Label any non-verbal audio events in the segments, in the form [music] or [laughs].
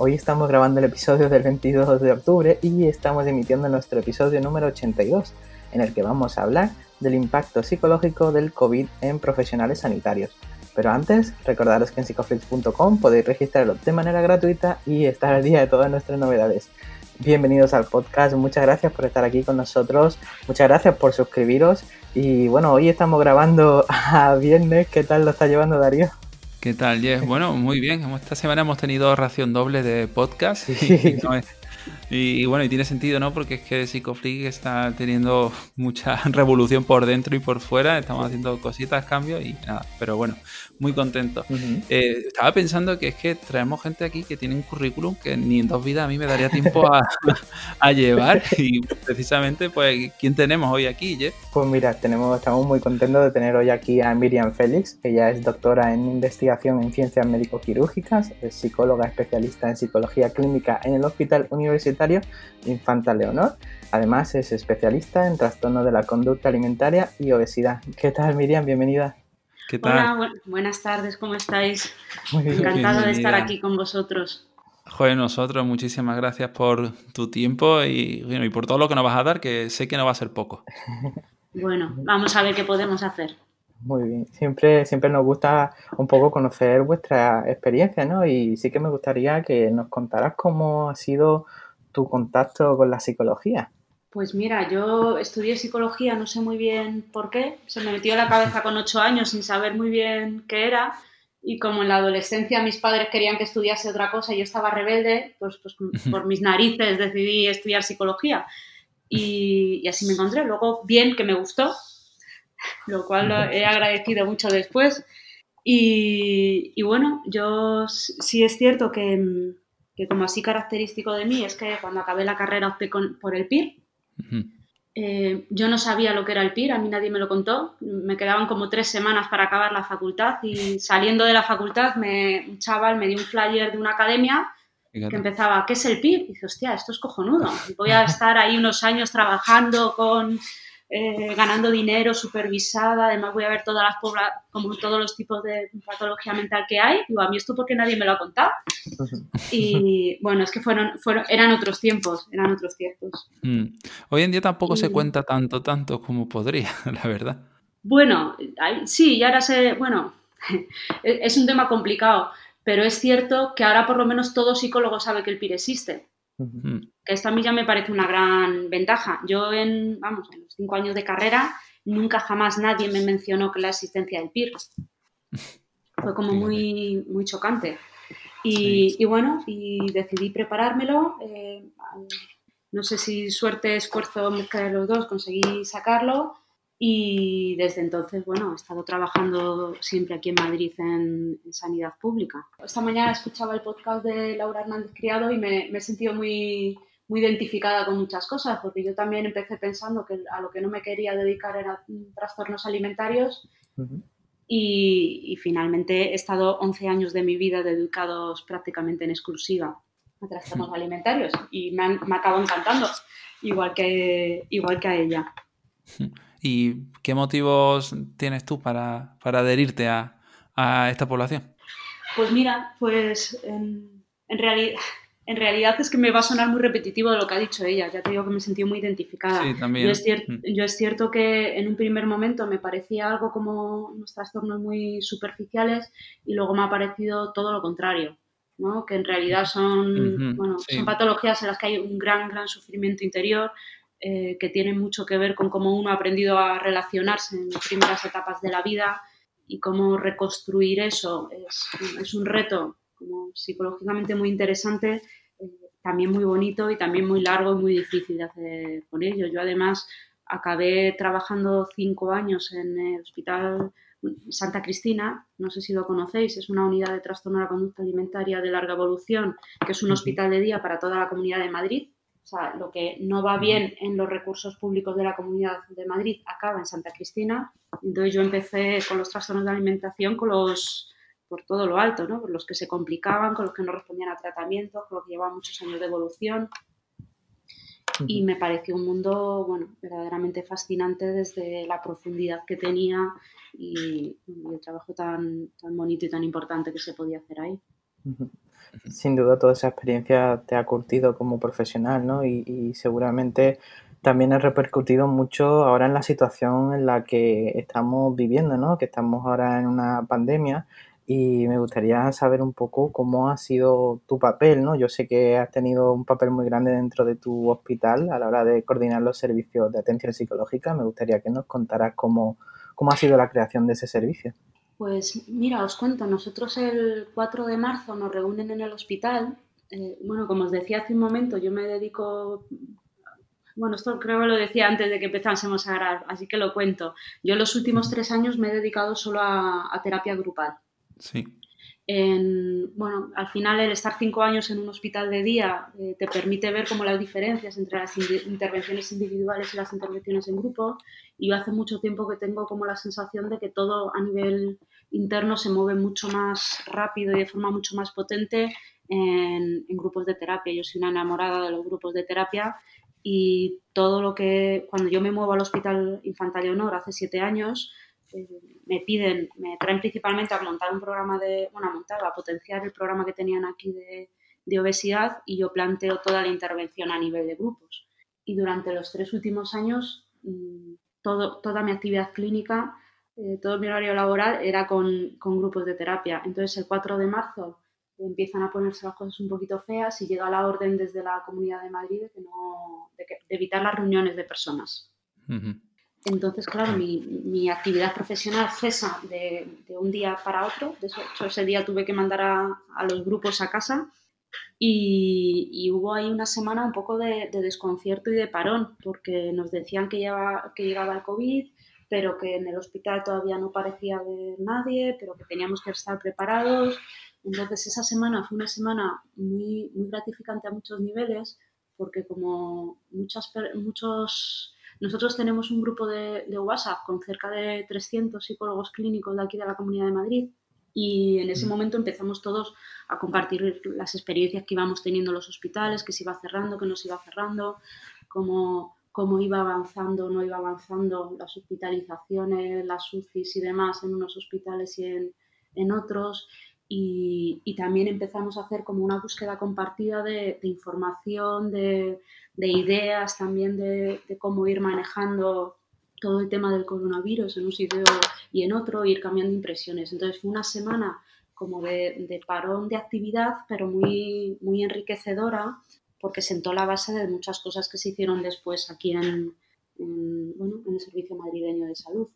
Hoy estamos grabando el episodio del 22 de octubre y estamos emitiendo nuestro episodio número 82, en el que vamos a hablar del impacto psicológico del COVID en profesionales sanitarios. Pero antes, recordaros que en psicoflix.com podéis registraros de manera gratuita y estar al día de todas nuestras novedades. Bienvenidos al podcast, muchas gracias por estar aquí con nosotros, muchas gracias por suscribiros y bueno, hoy estamos grabando [laughs] a viernes, ¿qué tal lo está llevando Darío? ¿Qué tal, Jess? Bueno, muy bien. Esta semana hemos tenido ración doble de podcast. [laughs] Y, bueno, y tiene sentido, ¿no? Porque es que Psicoflix está teniendo [laughs] mucha [laughs] revolución por dentro y por fuera. Estamos haciendo cositas, cambios y nada. Pero bueno, muy contento. Eh, estaba pensando que es que traemos gente aquí que tiene un currículum que ni en dos vidas a mí me daría tiempo [laughs] a, llevar. Y precisamente, pues, ¿quién tenemos hoy aquí, Jeff? Pues mira, tenemos, estamos muy contentos de tener hoy aquí a Miriam Félix. Ella es doctora en investigación en ciencias médico-quirúrgicas, es psicóloga especialista en psicología clínica en el Hospital Universitario Infanta Leonor. Además, es especialista en trastornos de la conducta alimentaria y obesidad. ¿Qué tal, Miriam? Bienvenida. Hola, buenas tardes, ¿cómo estáis? Encantado de estar aquí con vosotros. Joder, nosotros, muchísimas gracias por tu tiempo y, y por todo lo que nos vas a dar, que sé que no va a ser poco. [laughs] Bueno, vamos a ver qué podemos hacer. Muy bien, siempre, siempre nos gusta un poco conocer vuestra experiencia, ¿no? Y sí que me gustaría que nos contaras cómo ha sido tu contacto con la psicología. Pues mira, yo estudié psicología, no sé muy bien por qué, se me metió en la cabeza con ocho años sin saber muy bien qué era y como en la adolescencia mis padres querían que estudiase otra cosa y yo estaba rebelde, pues, pues [laughs] por mis narices decidí estudiar psicología y, así me encontré. Luego, bien que me gustó, [laughs] lo cual lo he agradecido mucho después. Y, y bueno, yo sí es cierto que, que, como así característico de mí es que cuando acabé la carrera opté por el PIR, eh, yo no sabía lo que era el PIR, a mí nadie me lo contó. Me quedaban como tres semanas para acabar la facultad y saliendo de la facultad me, un chaval me dio un flyer de una academia que empezaba, ¿qué es el PIR? Y dice, hostia, esto es cojonudo. [laughs] Voy a estar ahí unos años trabajando con eh, ganando dinero, supervisada, además voy a ver todas las como todos los tipos de patología mental que hay. Digo, a mí esto porque nadie me lo ha contado. Y [laughs] bueno, es que fueron, fueron eran otros tiempos, eran otros tiempos. Mm. Hoy en día tampoco se cuenta tanto, tanto como podría, [laughs] la verdad. Bueno, sí, y ahora se, bueno, [laughs] es un tema complicado, pero es cierto que ahora por lo menos todo psicólogo sabe que el PIR existe. Mm. Esto a mí ya me parece una gran ventaja. Yo en, vamos, en los cinco años de carrera nunca jamás nadie me mencionó que la existencia del PIR. [laughs] Fue como muy, muy chocante. Y, bueno, y decidí preparármelo. Eh, no sé si suerte, esfuerzo, mezcla de los dos, conseguí sacarlo. Y desde entonces, bueno, he estado trabajando siempre aquí en Madrid en, sanidad pública. Esta mañana escuchaba el podcast de Laura Hernández Criado y me, he sentido muy, muy identificada con muchas cosas, porque yo también empecé pensando que a lo que no me quería dedicar era trastornos alimentarios y, finalmente he estado 11 años de mi vida dedicados prácticamente en exclusiva a trastornos [laughs] alimentarios y me, me acabo encantando, igual que, igual que a ella. [laughs] ¿Y qué motivos tienes tú para, adherirte a, esta población? Pues mira, pues en, realidad, en realidad es que me va a sonar muy repetitivo de lo que ha dicho ella. Ya te digo que me sentí muy identificada. Sí, también. Yo es, mm. yo es cierto que en un primer momento me parecía algo como unos trastornos muy superficiales y luego me ha parecido todo lo contrario. ¿no? que en realidad son, bueno, son patologías en las que hay un gran, gran sufrimiento interior, eh, que tiene mucho que ver con cómo uno ha aprendido a relacionarse en las primeras etapas de la vida y cómo reconstruir eso es, un reto como psicológicamente muy interesante, eh, también muy bonito y también muy largo y muy difícil de hacer con ello. Yo además acabé trabajando cinco años en el Hospital Santa Cristina, no sé si lo conocéis, es una unidad de trastorno de la conducta alimentaria de larga evolución, que es un hospital de día para toda la comunidad de Madrid. O sea, lo que no va bien en los recursos públicos de la comunidad de Madrid acaba en Santa Cristina. Entonces yo empecé con los trastornos de alimentación con los por todo lo alto, ¿no? Por los que se complicaban, con los que no respondían a tratamiento, con los que llevaban muchos años de evolución y me pareció un mundo, bueno, verdaderamente fascinante desde la profundidad que tenía y, el trabajo tan, tan bonito y tan importante que se podía hacer ahí. Sin duda toda esa experiencia te ha curtido como profesional, ¿no? Y, y seguramente también ha repercutido mucho ahora en la situación en la que estamos viviendo, ¿no? Que estamos ahora en una pandemia y me gustaría saber un poco cómo ha sido tu papel, ¿no? Yo sé que has tenido un papel muy grande dentro de tu hospital a la hora de coordinar los servicios de atención psicológica. Me gustaría que nos contaras cómo, cómo ha sido la creación de ese servicio. Pues mira, os cuento, nosotros el 4 de marzo nos reúnen en el hospital. Eh, bueno, como os decía hace un momento, yo me dedico bueno, esto creo que lo decía antes de que empezásemos a grabar, así que lo cuento. Yo los últimos tres años me he dedicado solo a terapia grupal. Sí. Bueno, al final el estar cinco años en un hospital de día eh, te permite ver como las diferencias entre las intervenciones individuales y las intervenciones en grupo. Y yo hace mucho tiempo que tengo como la sensación de que todo a nivel interno se mueve mucho más rápido y de forma mucho más potente en, en grupos de terapia. Yo soy una enamorada de los grupos de terapia y todo lo que, cuando yo me muevo al Hospital Infanta Leonor hace siete años, me piden, me traen principalmente a montar un programa de, bueno, a montar, a potenciar el programa que tenían aquí de, obesidad y yo planteo toda la intervención a nivel de grupos. Y durante los tres últimos años, mm, todo, toda mi actividad clínica, eh, todo mi horario laboral era con, con, grupos de terapia. Entonces, el 4 de marzo empiezan a ponerse las cosas un poquito feas y llega la orden desde la Comunidad de Madrid de, que no, de, evitar las reuniones de personas. Entonces, claro, mi, actividad profesional cesa de, un día para otro. De hecho, ese día tuve que mandar a, los grupos a casa y, hubo ahí una semana un poco de, desconcierto y de parón, porque nos decían que, que llegaba el COVID, pero que en el hospital todavía no parecía haber nadie, pero que teníamos que estar preparados. Entonces, esa semana fue una semana muy, muy gratificante a muchos niveles, porque como muchas, muchos nosotros tenemos un grupo de, WhatsApp con cerca de 300 psicólogos clínicos de aquí de la Comunidad de Madrid y en ese mm. momento empezamos todos a compartir las experiencias que íbamos teniendo en los hospitales, que se iba cerrando, que no se iba cerrando, cómo, cómo iba avanzando o no iba avanzando las hospitalizaciones, las UCIs y demás en unos hospitales y en, en otros. Y, y, también empezamos a hacer como una búsqueda compartida de, de información, de, de ideas también de, cómo ir manejando todo el tema del coronavirus en un sitio y en otro, ir cambiando impresiones. Entonces fue una semana como de, parón de actividad, pero muy, muy enriquecedora, porque sentó la base de muchas cosas que se hicieron después aquí en, bueno, en el Servicio Madrileño de Salud.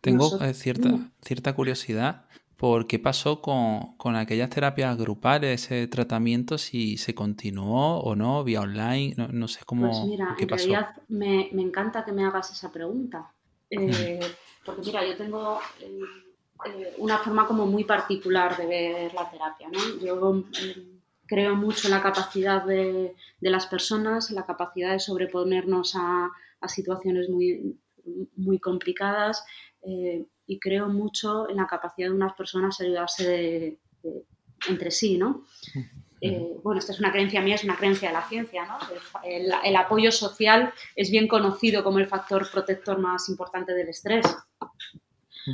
Tengo eh, cierta, cierta curiosidad por qué pasó con, aquellas terapias grupales, ese tratamiento, si se continuó o no, vía online, no, sé cómo. Pues mira, en realidad me, encanta que me hagas esa pregunta. [laughs] Eh, porque mira, yo tengo eh, eh, una forma como muy particular de ver la terapia, ¿no? Yo creo mucho en la capacidad de, las personas, la capacidad de sobreponernos a, a situaciones muy, muy complicadas y creo mucho en la capacidad de unas personas de ayudarse entre sí, ¿no? Eh, bueno, esta es una creencia mía, es una creencia de la ciencia, ¿no? El, apoyo social es bien conocido como el factor protector más importante del estrés.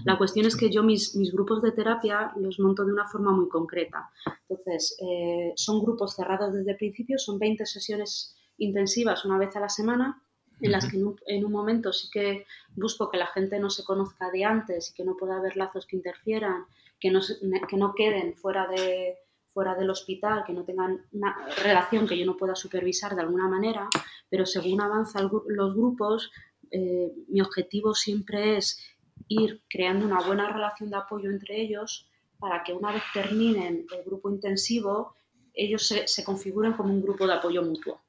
La cuestión es que yo mis, mis, grupos de terapia los monto de una forma muy concreta. Entonces, eh, son grupos cerrados desde el principio, son 20 sesiones intensivas una vez a la semana en las que en un, momento sí que busco que la gente no se conozca de antes y que no pueda haber lazos que interfieran, que no, que no queden fuera, de, fuera del hospital, que no tengan una relación que yo no pueda supervisar de alguna manera, pero según avanzan los grupos, eh, mi objetivo siempre es ir creando una buena relación de apoyo entre ellos para que una vez terminen el grupo intensivo, ellos se, se configuren como un grupo de apoyo mutuo.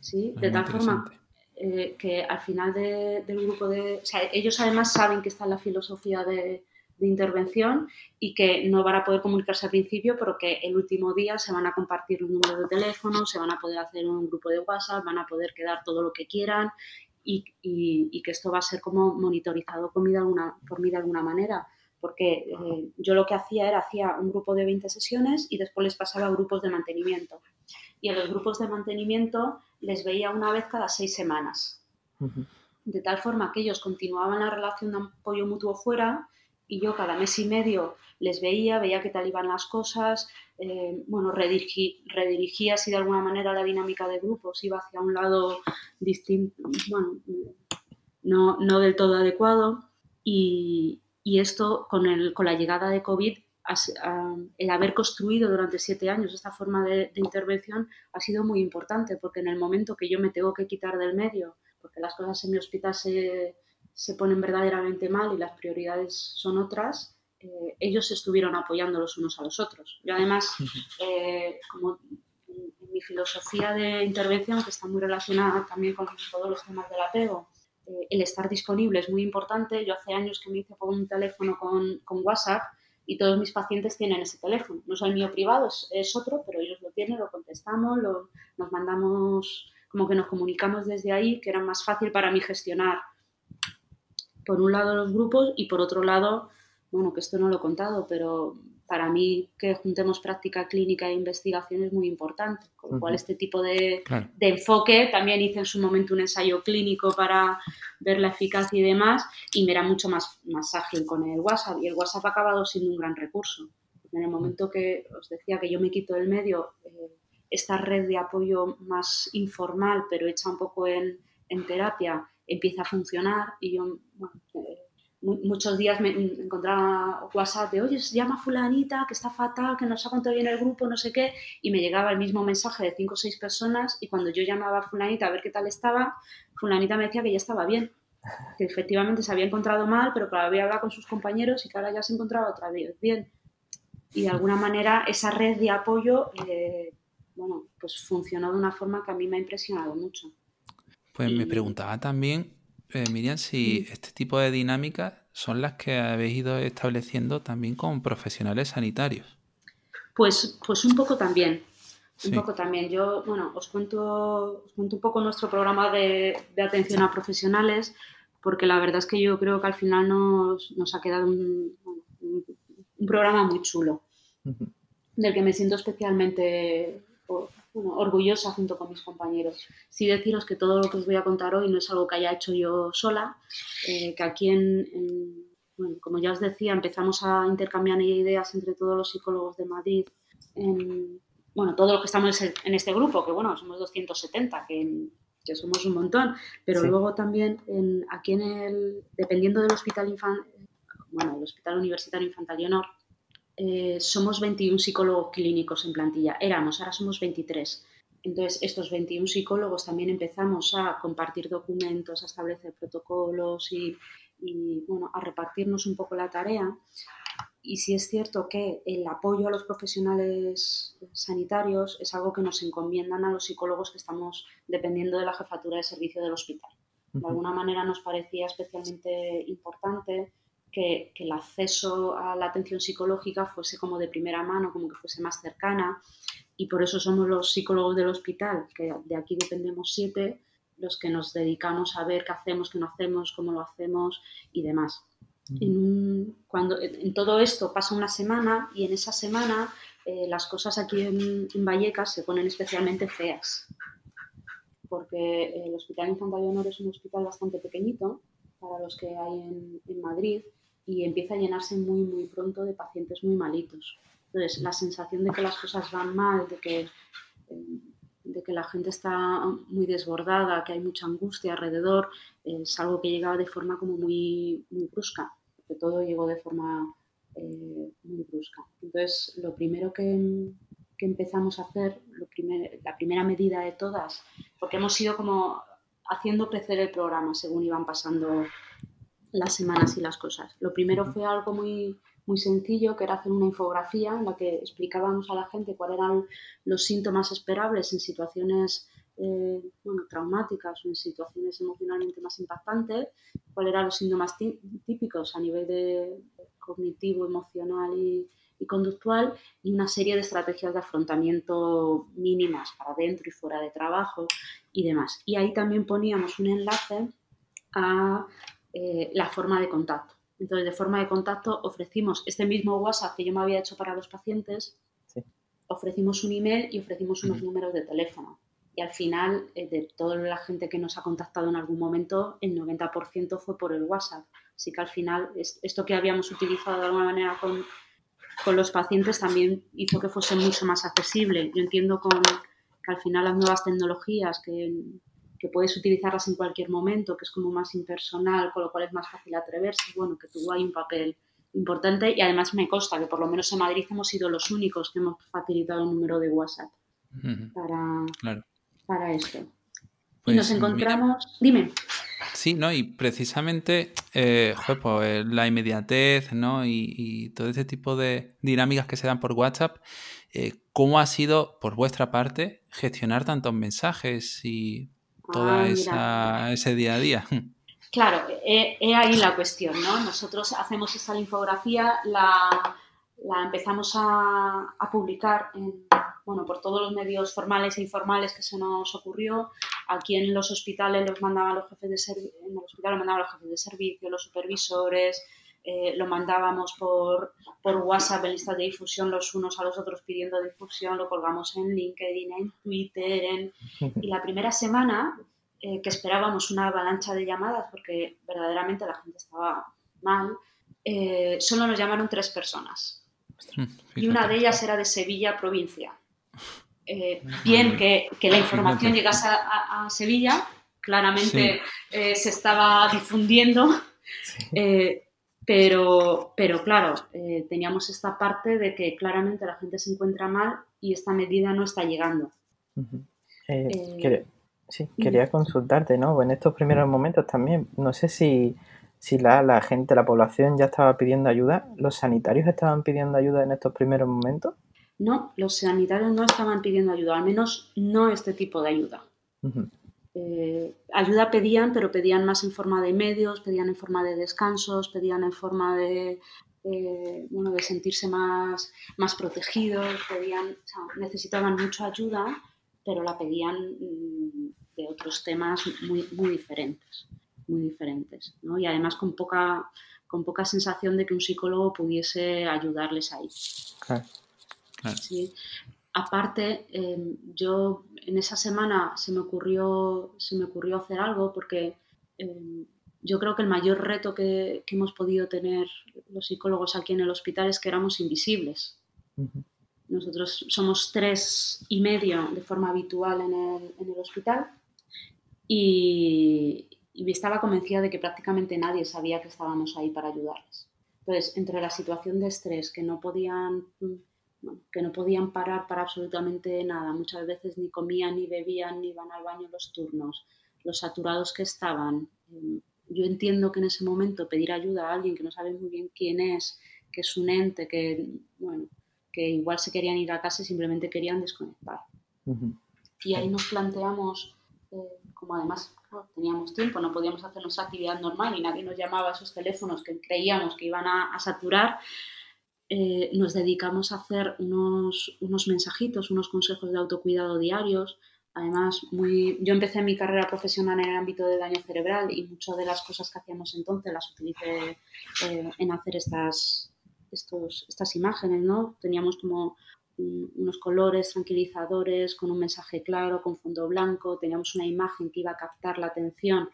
¿Sí? De tal forma eh, que al final del grupo de... O sea, ellos además saben que está en la filosofía de, intervención y que no van a poder comunicarse al principio, pero que el último día se van a compartir un número de teléfono, se van a poder hacer un grupo de WhatsApp, van a poder quedar todo lo que quieran y, que esto va a ser como monitorizado por mí de alguna, por mí de alguna manera porque eh, yo lo que hacía era hacía un grupo de 20 sesiones y después les pasaba a grupos de mantenimiento. Y a los grupos de mantenimiento les veía una vez cada seis semanas. De tal forma que ellos continuaban la relación de apoyo mutuo fuera y yo cada mes y medio les veía, veía qué tal iban las cosas, eh, bueno, redirigía así de alguna manera la dinámica de grupos, iba hacia un lado distinto, bueno, no, no del todo adecuado y, y esto, con, el, con la llegada de COVID, el haber construido durante siete años esta forma de, intervención ha sido muy importante, porque en el momento que yo me tengo que quitar del medio, porque las cosas en mi hospital se, se ponen verdaderamente mal y las prioridades son otras, eh, ellos estuvieron apoyando los unos a los otros. Yo además, [laughs] eh, como en mi filosofía de intervención, que está muy relacionada también con todos los temas del apego, eh, el estar disponible es muy importante. Yo hace años que me hice por un teléfono con, con, WhatsApp y todos mis pacientes tienen ese teléfono. No es el mío privado, es, otro, pero ellos lo tienen, lo contestamos, lo, nos mandamos, como que nos comunicamos desde ahí, que era más fácil para mí gestionar, por un lado, los grupos y por otro lado, bueno, que esto no lo he contado, pero para mí que juntemos práctica clínica e investigación es muy importante. Con lo cual, este tipo de, enfoque, también hice en su momento un ensayo clínico para ver la eficacia y demás, y me era mucho más, más ágil con el WhatsApp. Y el WhatsApp ha acabado siendo un gran recurso. En el momento que os decía que yo me quito del medio, eh, esta red de apoyo más informal, pero hecha un poco en, en terapia, empieza a funcionar y yo, bueno, eh, muchos días me encontraba WhatsApp de, oye, llama fulanita, que está fatal, que no se ha contado bien el grupo, no sé qué, y me llegaba el mismo mensaje de cinco o seis personas y cuando yo llamaba a fulanita a ver qué tal estaba, fulanita me decía que ya estaba bien, que efectivamente se había encontrado mal, pero que había hablado con sus compañeros y que ahora ya se encontraba otra vez bien. Y de alguna manera esa red de apoyo, eh, bueno, pues funcionó de una forma que a mí me ha impresionado mucho. Pues me preguntaba también eh, Miriam, si este tipo de dinámicas son las que habéis ido estableciendo también con profesionales sanitarios. Pues, pues un poco también. Un poco también. Yo, bueno, os cuento, os cuento un poco nuestro programa de, atención a profesionales, porque la verdad es que yo creo que al final nos, ha quedado un, programa muy chulo, del que me siento especialmente orgullosa junto con mis compañeros. Sí deciros que todo lo que os voy a contar hoy no es algo que haya hecho yo sola, eh, que aquí en, bueno, como ya os decía, empezamos a intercambiar ideas entre todos los psicólogos de Madrid, en, bueno, todos los que estamos en este grupo, que bueno, somos 270, que, que somos un montón, pero luego también en, aquí en el, dependiendo del hospital bueno, el Hospital Universitario Infantil Leonor, eh, somos 21 psicólogos clínicos en plantilla. Éramos, ahora somos 23. Entonces, estos 21 psicólogos también empezamos a compartir documentos, a establecer protocolos y, bueno, a repartirnos un poco la tarea. Y sí es cierto que el apoyo a los profesionales sanitarios es algo que nos encomiendan a los psicólogos que estamos dependiendo de la jefatura de servicio del hospital. De alguna manera nos parecía especialmente importante que, el acceso a la atención psicológica fuese como de primera mano, como que fuese más cercana. Y por eso somos los psicólogos del hospital, que de aquí dependemos siete, los que nos dedicamos a ver qué hacemos, qué no hacemos, cómo lo hacemos y demás. En, cuando, en todo esto pasa una semana y en esa semana eh, las cosas aquí en, Vallecas se ponen especialmente feas, porque el Hospital Infantil Honor es un hospital bastante pequeñito para los que hay en, en Madrid y empieza a llenarse muy, muy pronto de pacientes muy malitos. Entonces, la sensación de que las cosas van mal, de que, eh, de que la gente está muy desbordada, que hay mucha angustia alrededor, es algo que llegaba de forma como muy, muy brusca, que todo llegó de forma eh, muy brusca. Entonces, lo primero que, que empezamos a hacer, lo primer, la primera medida de todas, porque hemos ido como haciendo crecer el programa según iban pasando las semanas y las cosas. Lo primero fue algo muy, muy sencillo, que era hacer una infografía en la que explicábamos a la gente cuáles eran los síntomas esperables en situaciones eh, bueno, traumáticas o en situaciones emocionalmente más impactantes, cuáles eran los síntomas típicos a nivel de cognitivo, emocional y, y conductual y una serie de estrategias de afrontamiento mínimas para dentro y fuera de trabajo y demás. Y ahí también poníamos un enlace a eh, la forma de contacto. Entonces, de forma de contacto ofrecimos este mismo WhatsApp que yo me había hecho para los pacientes, ofrecimos un email y ofrecimos unos números de teléfono. Y al final, eh, de toda la gente que nos ha contactado en algún momento, el 90% fue por el WhatsApp. Así que al final, esto que habíamos utilizado de alguna manera con, con los pacientes también hizo que fuese mucho más accesible. Yo entiendo con, que al final las nuevas tecnologías que, que, puedes utilizarlas en cualquier momento, que es como más impersonal, con lo cual es más fácil atreverse, bueno, que tuvo ahí un papel importante y además me consta que por lo menos en Madrid hemos sido los únicos que hemos facilitado el número de WhatsApp para, para esto. y pues nos encontramos... Dime. Sí, ¿no? Y precisamente eh, pues, la inmediatez, ¿no? Y, todo ese tipo de dinámicas que se dan por WhatsApp, eh, ¿cómo ha sido por vuestra parte gestionar tantos mensajes y toda ah, ese día a día? Claro, he, ahí la cuestión, ¿no? Nosotros hacemos esta infografía, la, la empezamos a, a publicar en bueno, por todos los medios formales e informales que se nos ocurrió. Aquí en los hospitales los mandaban los jefes de servicio, en el hospital mandaban los jefes de servicio, los supervisores, eh, lo mandábamos por, por WhatsApp en listas de difusión los unos a los otros pidiendo difusión, lo colgamos en LinkedIn, en Twitter, [laughs] y la primera semana eh, que esperábamos una avalancha de llamadas porque verdaderamente la gente estaba mal, eh, solo nos llamaron tres personas. Y una de ellas era de Sevilla, provincia. Eh, bien que, la información llegase a, Sevilla, claramente eh, se estaba difundiendo, eh, pero, pero claro, teníamos esta parte de que claramente la gente se encuentra mal y esta medida no está llegando. sí, quería consultarte, ¿no? En estos primeros momentos también, no sé si, si la, la gente, la población ya estaba pidiendo ayuda, ¿los sanitarios estaban pidiendo ayuda en estos primeros momentos? No, los sanitarios no estaban pidiendo ayuda, al menos no este tipo de ayuda. Eh, ayuda pedían, pero pedían más en forma de medios, pedían en forma de descansos, pedían en forma de, eh, bueno, de sentirse más, más protegidos, pedían, necesitaban mucha ayuda, pero la pedían mm, de otros temas muy, muy diferentes, muy diferentes, Y además con poca, con poca sensación de que un psicólogo pudiese ayudarles ahí. Aparte, em, yo en esa semana se me ocurrió, se me ocurrió hacer algo porque em, yo creo que el mayor reto que, hemos podido tener los psicólogos aquí en el hospital es que éramos invisibles. Nosotros somos tres y medio de forma habitual en el, hospital y, y, estaba convencida de que prácticamente nadie sabía que estábamos ahí para ayudarles. Entonces, entre la situación de estrés, que no podían que no podían parar para absolutamente nada. Muchas veces ni comían, ni bebían, ni iban al baño los turnos, los saturados que estaban. Em, yo entiendo que en ese momento pedir ayuda a alguien que no sabe muy bien quién es, que es un ente, que, bueno, que igual se querían ir a casa y simplemente querían desconectar. Y ahí nos planteamos, eh, como además teníamos tiempo, no podíamos hacer nuestra actividad normal y nadie nos llamaba a esos teléfonos que creíamos que iban a saturar, eh, nos dedicamos a hacer unos, unos mensajitos, unos consejos de autocuidado diarios. Además, muy, yo empecé mi carrera profesional en el ámbito de daño cerebral y muchas de las cosas que hacíamos entonces las utilicé eh, en hacer estas, estos, estas imágenes. ¿no? Teníamos como unos colores tranquilizadores con un mensaje claro, con fondo blanco, teníamos una imagen que iba a captar la atención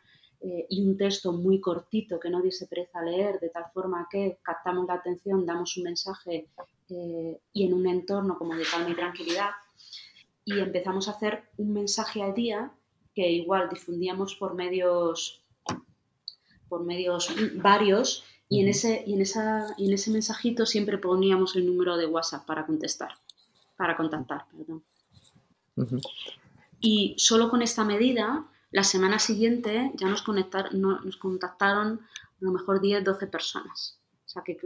eh, y un texto muy cortito que no diese pereza a leer, de tal forma que captamos la atención, damos un mensaje eh, y en un entorno como de calma y tranquilidad. Y empezamos a hacer un mensaje al día que igual difundíamos por medios, por medios varios y en, ese, y, en esa, y en ese mensajito siempre poníamos el número de WhatsApp para contestar, para contactar, perdón. Y solo con esta medida la semana siguiente ya nos, nos contactaron a lo mejor 10, 12 personas. O sea, que,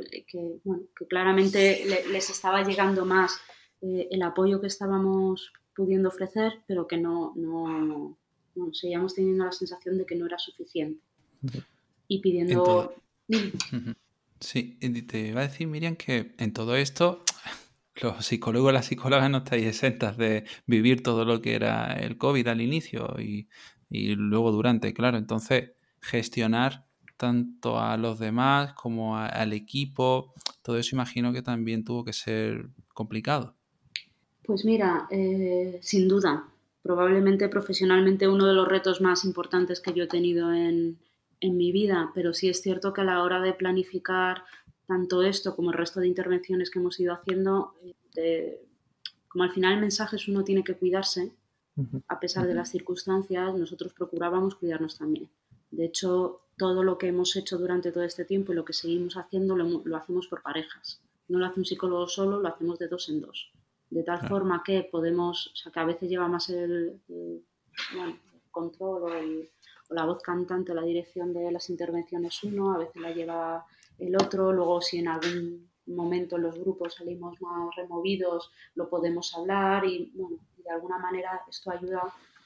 claramente les estaba llegando más eh, el apoyo que estábamos pudiendo ofrecer, pero que no, no, seguíamos teniendo la sensación de que no era suficiente. Y pidiendo... Sí, te iba a decir, Miriam, que en todo esto [laughs] los psicólogos y las psicólogas no estáis exentas de vivir todo lo que era el COVID al inicio y, y luego durante, claro. Entonces, gestionar tanto a los demás como al equipo, todo eso imagino que también tuvo que ser complicado. Pues mira, eh, sin duda, probablemente profesionalmente uno de los retos más importantes que yo he tenido en, en mi vida, pero sí es cierto que a la hora de planificar tanto esto como el resto de intervenciones que hemos ido haciendo, eh, como al final el mensaje es uno tiene que cuidarse, a pesar de las circunstancias, nosotros procurábamos cuidarnos también. De hecho, todo lo que hemos hecho durante todo este tiempo y lo que seguimos haciendo lo, hacemos por parejas. No lo hace un psicólogo solo, lo hacemos de dos en dos. De tal forma que podemos, o sea, que a veces lleva más el, control o, la voz cantante, la dirección de las intervenciones uno, a veces la lleva el otro, luego si en algún momento en los grupos salimos más removidos, lo podemos hablar y, bueno, de alguna manera esto ayuda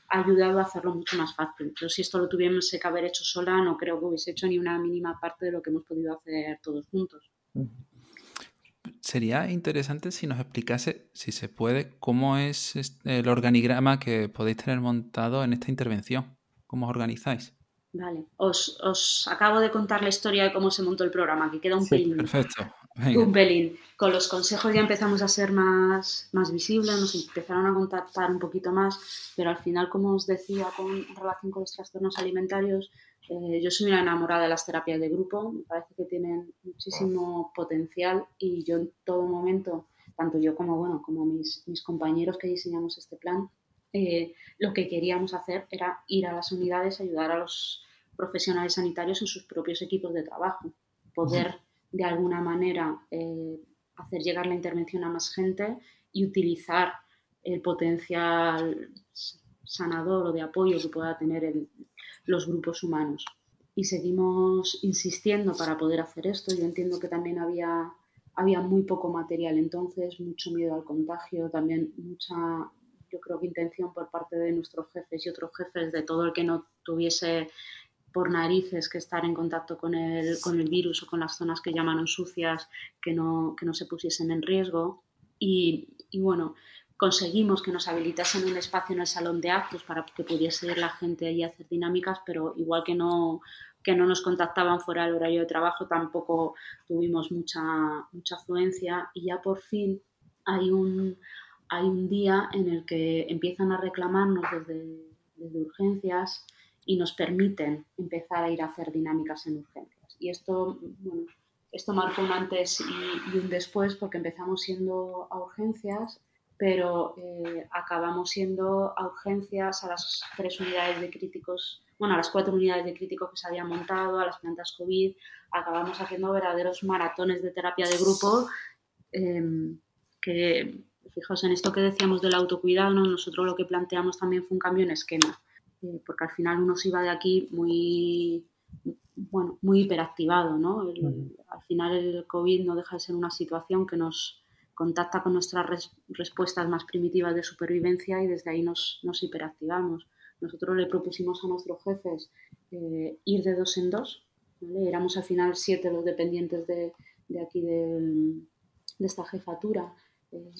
ha ayudado a hacerlo mucho más fácil. Pero si esto lo tuviese que haber hecho sola, no creo que hubiese hecho ni una mínima parte de lo que hemos podido hacer todos juntos. Sería interesante si nos explicase, si se puede, cómo es el organigrama que podéis tener montado en esta intervención. ¿Cómo os organizáis? Vale, os, acabo de contar la historia de cómo se montó el programa, que queda un pelín. Perfecto. Un pelín. Con los consejos ya empezamos a ser más, más visibles, nos empezaron a contactar un poquito más, pero al final, como os decía, con relación con los trastornos alimentarios, eh, yo soy una enamorada de las terapias de grupo, me parece que tienen muchísimo potencial y yo en todo momento, tanto yo como, bueno, como mis, mis compañeros que diseñamos este plan, eh, lo que queríamos hacer era ir a las unidades, ayudar a los profesionales sanitarios en sus propios equipos de trabajo, poder de alguna manera eh, hacer llegar la intervención a más gente y utilizar el potencial sanador o de apoyo que pueda tener los grupos humanos. Y seguimos insistiendo para poder hacer esto. Yo entiendo que también había, había muy poco material entonces, mucho miedo al contagio, también mucha, yo creo que intención por parte de nuestros jefes y otros jefes de todo el que no tuviese por narices que estar en contacto con el, con el virus o con las zonas que llamaron sucias, que no, que no se pusiesen en riesgo. Y, y, bueno, conseguimos que nos habilitasen un espacio en el salón de actos para que pudiese ir la gente ahí a hacer dinámicas, pero igual que no, que no nos contactaban fuera del horario de trabajo, tampoco tuvimos mucha, mucha afluencia y ya por fin hay un, hay un día en el que empiezan a reclamarnos desde, desde urgencias y nos permiten empezar a ir a hacer dinámicas en urgencias. Y esto, bueno, esto marcó un antes y, un después porque empezamos siendo a urgencias, pero eh, acabamos siendo a urgencias a las tres unidades de críticos, bueno, a las cuatro unidades de críticos que se habían montado, a las plantas COVID, acabamos haciendo verdaderos maratones de terapia de grupo em, que, fijaos en esto que decíamos del autocuidado, nosotros lo que planteamos también fue un cambio en esquema eh, porque al final uno se iba de aquí muy, bueno, muy hiperactivado, ¿no? Al final el COVID no deja de ser una situación que nos contacta con nuestras respuestas más primitivas de supervivencia y desde ahí nos, nos hiperactivamos. Nosotros le propusimos a nuestros jefes eh, ir de dos en dos, éramos al final siete los dependientes de, de aquí de esta jefatura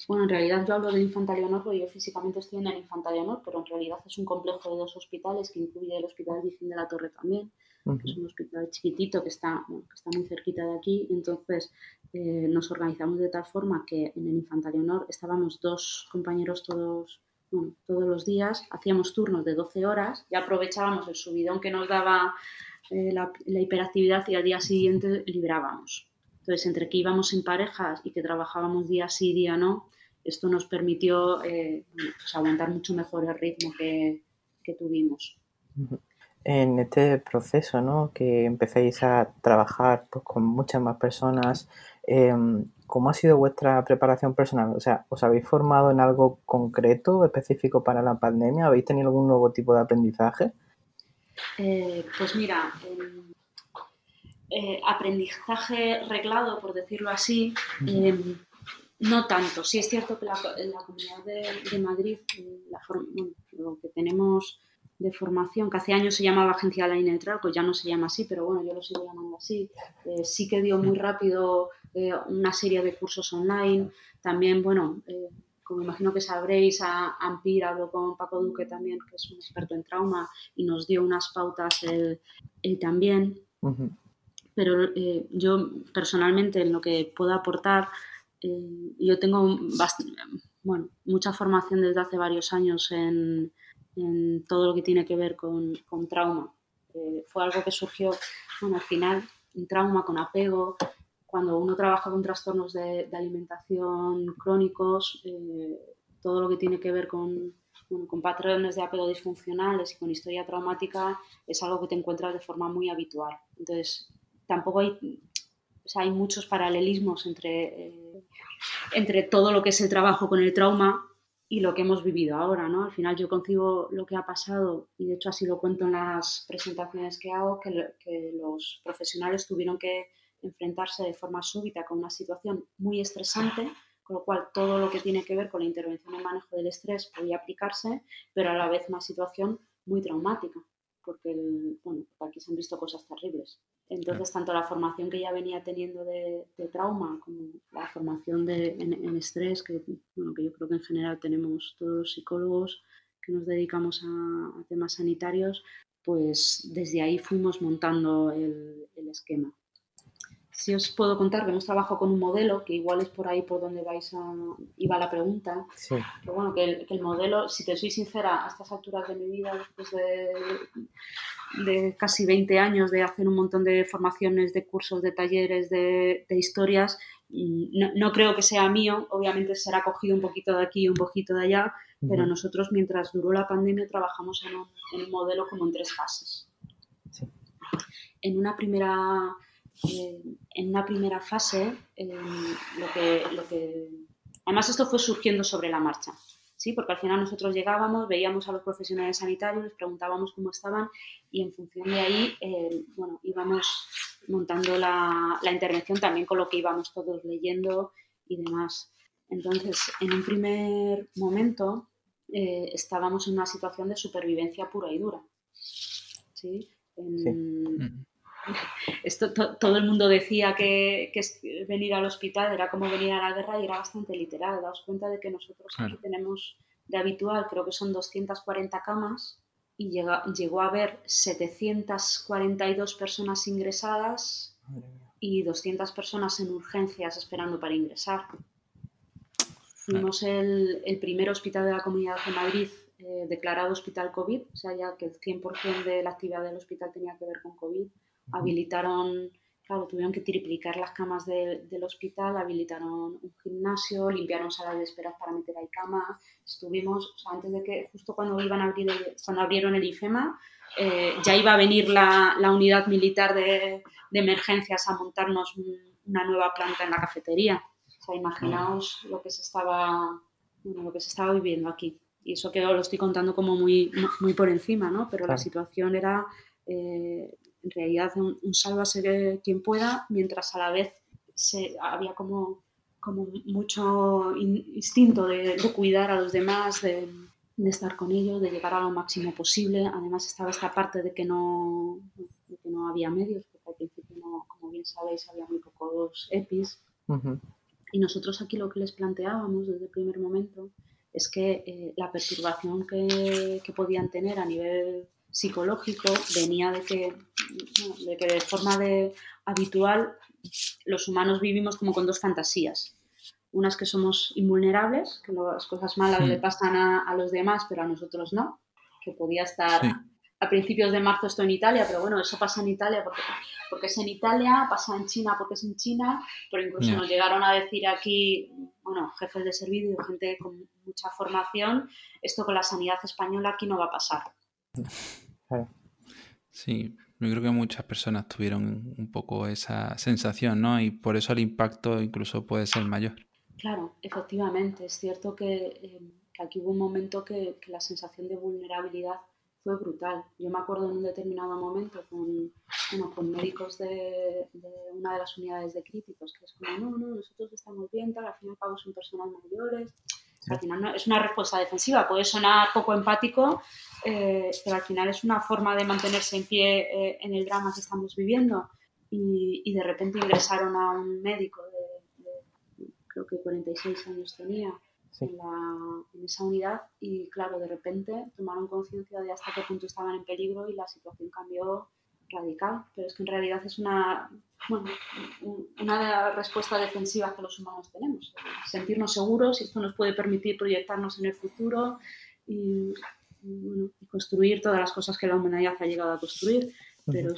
bueno, en realidad yo hablo del Infanta Leonor porque yo físicamente estoy en el Infanta Leonor, pero en realidad es un complejo de dos hospitales que incluye el Hospital Virgen de la Torre también, que es un hospital chiquitito que está, que está muy cerquita de aquí. Entonces eh, nos organizamos de tal forma que en el Infanta Leonor estábamos dos compañeros todos, todos los días, hacíamos turnos de 12 horas y aprovechábamos el subidón que nos daba eh, la, la hiperactividad y al día siguiente librábamos. Entonces, entre que íbamos en parejas y que trabajábamos día sí, día no, esto nos permitió eh, pues, aguantar mucho mejor el ritmo que, tuvimos. En este proceso, ¿no? Que empecéis a trabajar pues, con muchas más personas, em, ¿cómo ha sido vuestra preparación personal? O sea, ¿os habéis formado en algo concreto, específico para la pandemia? ¿Habéis tenido algún nuevo tipo de aprendizaje? Eh, pues mira, eh, aprendizaje reglado, por decirlo así, em, no tanto. Sí es cierto que la, en la comunidad de, Madrid, la lo que tenemos de formación, que hace años se llamaba Agencia de la Neutral, pues ya no se llama así, pero bueno, yo lo sigo llamando así. Eh, sí que dio muy rápido eh, una serie de cursos online. También, bueno, eh, como imagino que sabréis, a Ampir habló con Paco Duque también, que es un experto en trauma, y nos dio unas pautas él, también. Pero yo personalmente en lo que puedo aportar, yo tengo bueno, mucha formación desde hace varios años en en todo lo que tiene que ver con, con trauma. Eh, fue algo que surgió, bueno, al final, un trauma con apego. Cuando uno trabaja con trastornos de, alimentación crónicos, eh, todo lo que tiene que ver con, con patrones de apego disfuncionales y con historia traumática es algo que te encuentras de forma muy habitual. Entonces, tampoco hay, o sea, hay muchos paralelismos entre, eh, entre todo lo que es el trabajo con el trauma y lo que hemos vivido ahora, ¿no? Al final yo concibo lo que ha pasado y de hecho así lo cuento en las presentaciones que hago, que, que los profesionales tuvieron que enfrentarse de forma súbita con una situación muy estresante, con lo cual todo lo que tiene que ver con la intervención en manejo del estrés podía aplicarse, pero a la vez una situación muy traumática, porque, bueno, aquí se han visto cosas terribles. Entonces, tanto la formación que ya venía teniendo de, trauma como la formación de, en, estrés, que, bueno, que yo creo que en general tenemos todos los psicólogos que nos dedicamos a, temas sanitarios, pues desde ahí fuimos montando el, el esquema si os puedo contar que hemos trabajado con un modelo, que igual es por ahí por donde vais a, iba la pregunta, sí. que bueno, que el, que el, modelo, si te soy sincera, a estas alturas de mi vida, después de, de, casi 20 años de hacer un montón de formaciones, de cursos, de talleres, de, de historias, mm, no, no, creo que sea mío, obviamente será cogido un poquito de aquí y un poquito de allá, pero nosotros mientras duró la pandemia trabajamos en un, en un modelo como en tres fases. Sí. En una primera en una primera fase, lo, que, lo que... Además, esto fue surgiendo sobre la marcha, ¿sí? Porque al final nosotros llegábamos, veíamos a los profesionales sanitarios, les preguntábamos cómo estaban y en función de ahí, eh, bueno, íbamos montando la, la, intervención también con lo que íbamos todos leyendo y demás. Entonces, en un primer momento eh, estábamos en una situación de supervivencia pura y dura, ¿sí? En, [laughs] esto todo el mundo decía que, venir al hospital era como venir a la guerra y era bastante literal. Daos cuenta de que nosotros aquí tenemos de habitual, creo que son 240 camas y llegó a haber 742 personas ingresadas y 200 personas en urgencias esperando para ingresar. Fuimos el, primer hospital de la Comunidad de Madrid eh, declarado hospital COVID, o sea, ya que el 100% de la actividad del hospital tenía que ver con COVID habilitaron, claro, tuvieron que triplicar las camas del hospital, habilitaron un gimnasio, limpiaron salas de espera para meter ahí camas. Estuvimos, o sea, antes de que, justo cuando iban a abrir cuando abrieron el IFEMA, eh, ya iba a venir la, la unidad militar de, de, emergencias a montarnos una nueva planta en la cafetería. O sea, imaginaos lo que se estaba, bueno, lo que se estaba viviendo aquí. Y eso que lo estoy contando como muy, muy por encima, ¿no? Pero la situación era eh, en realidad un, un sálvase quien pueda, mientras a la vez se, había como, como mucho instinto de, cuidar a los demás, de, estar con ellos, de llegar a lo máximo posible. Además estaba esta parte de que no, que no había medios, porque al principio, como bien sabéis, había muy pocos EPIs. Y nosotros aquí lo que les planteábamos desde el primer momento es que eh, la perturbación que, que podían tener a nivel psicológico venía de que, de que de forma de, habitual los humanos vivimos como con dos fantasías. Unas que somos invulnerables, que las cosas malas le pasan a, los demás, pero a nosotros no, que podía estar a principios de marzo esto en Italia, pero bueno, eso pasa en Italia porque, porque es en Italia, pasa en China porque es en China, pero incluso nos llegaron a decir aquí, bueno, jefes de servicio, gente con mucha formación, esto con la sanidad española aquí no va a pasar. [laughs] Sí, yo creo que muchas personas tuvieron un poco esa sensación, ¿no? Y por eso el impacto incluso puede ser mayor. Claro, efectivamente. Es cierto que, eh, aquí hubo un momento que, la sensación de vulnerabilidad fue brutal. Yo me acuerdo en un determinado momento con, bueno, con médicos de, una de las unidades de críticos, que es como, no, no, nosotros estamos bien, tal, al fin y al cabo son personas mayores. Al final no, es una respuesta defensiva, puede sonar poco empático, eh, pero al final es una forma de mantenerse en pie eh, en el drama que estamos viviendo. Y, y, de repente ingresaron a un médico de, creo que 46 años tenía, en, la, en, esa unidad y claro, de repente tomaron conciencia de hasta qué punto estaban en peligro y la situación cambió radical, pero es que en realidad es una, bueno, una respuesta defensiva que los humanos tenemos, sentirnos seguros y esto nos puede permitir proyectarnos en el futuro y, bueno, construir todas las cosas que la humanidad ha llegado a construir, pero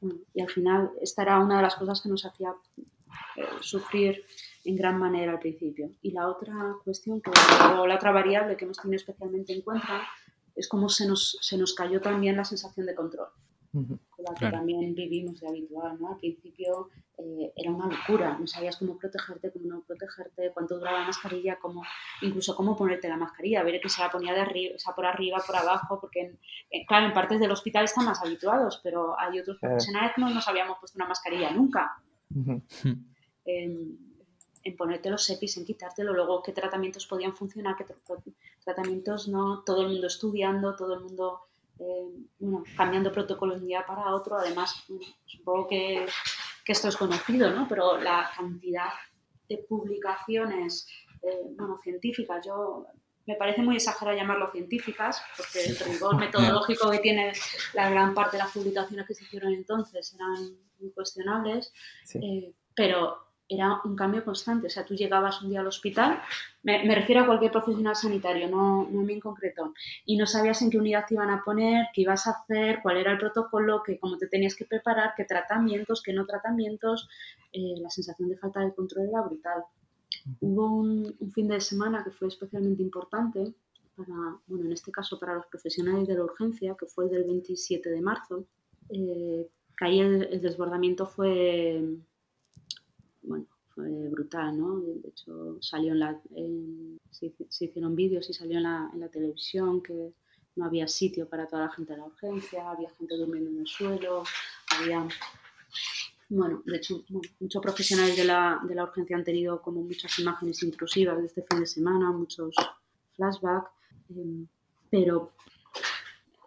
bueno, y al final esta era una de las cosas que nos hacía eh, sufrir en gran manera al principio. Y la otra cuestión, que, o la otra variable que hemos tenido especialmente en cuenta, es cómo se nos, se nos cayó también la sensación de control con la que también vivimos de habitual, ¿no? Al principio eh, era una locura, no sabías cómo protegerte, cómo no protegerte, cuánto duraba la mascarilla, cómo, incluso cómo ponerte la mascarilla, ver que se la ponía de arriba, o sea, por arriba, por abajo, porque, claro, en partes del hospital están más habituados, pero hay otros profesionales que no nos habíamos puesto una mascarilla nunca. en, ponerte los EPIs, en quitártelo, luego qué tratamientos podían funcionar, qué tratamientos no, todo el mundo estudiando, todo el mundo eh, bueno, cambiando protocolos de un día para otro. Además, supongo que, que, esto es conocido, ¿no? Pero la cantidad de publicaciones, eh, bueno, científicas, yo me parece muy exagerado llamarlo científicas, porque el rigor [laughs] metodológico que tiene la gran parte de las publicaciones que se hicieron entonces eran incuestionables, eh, pero era un cambio constante. O sea, tú llegabas un día al hospital, me, refiero a cualquier profesional sanitario, no, no a mí en concreto, y no sabías en qué unidad te iban a poner, qué ibas a hacer, cuál era el protocolo, que cómo te tenías que preparar, qué tratamientos, qué no tratamientos. Eh, la sensación de falta de control era brutal. Hubo un, fin de semana que fue especialmente importante para, bueno, en este caso para los profesionales de la urgencia, que fue el del 27 de marzo, eh, que ahí el desbordamiento fue bueno, fue brutal, ¿no? De hecho, salió en la, se, hicieron vídeos y salió en la, en la, televisión que no había sitio para toda la gente de la urgencia, había gente durmiendo en el suelo, había... Bueno, de hecho, muchos profesionales de la, de la urgencia han tenido como muchas imágenes intrusivas de este fin de semana, muchos flashbacks, em, pero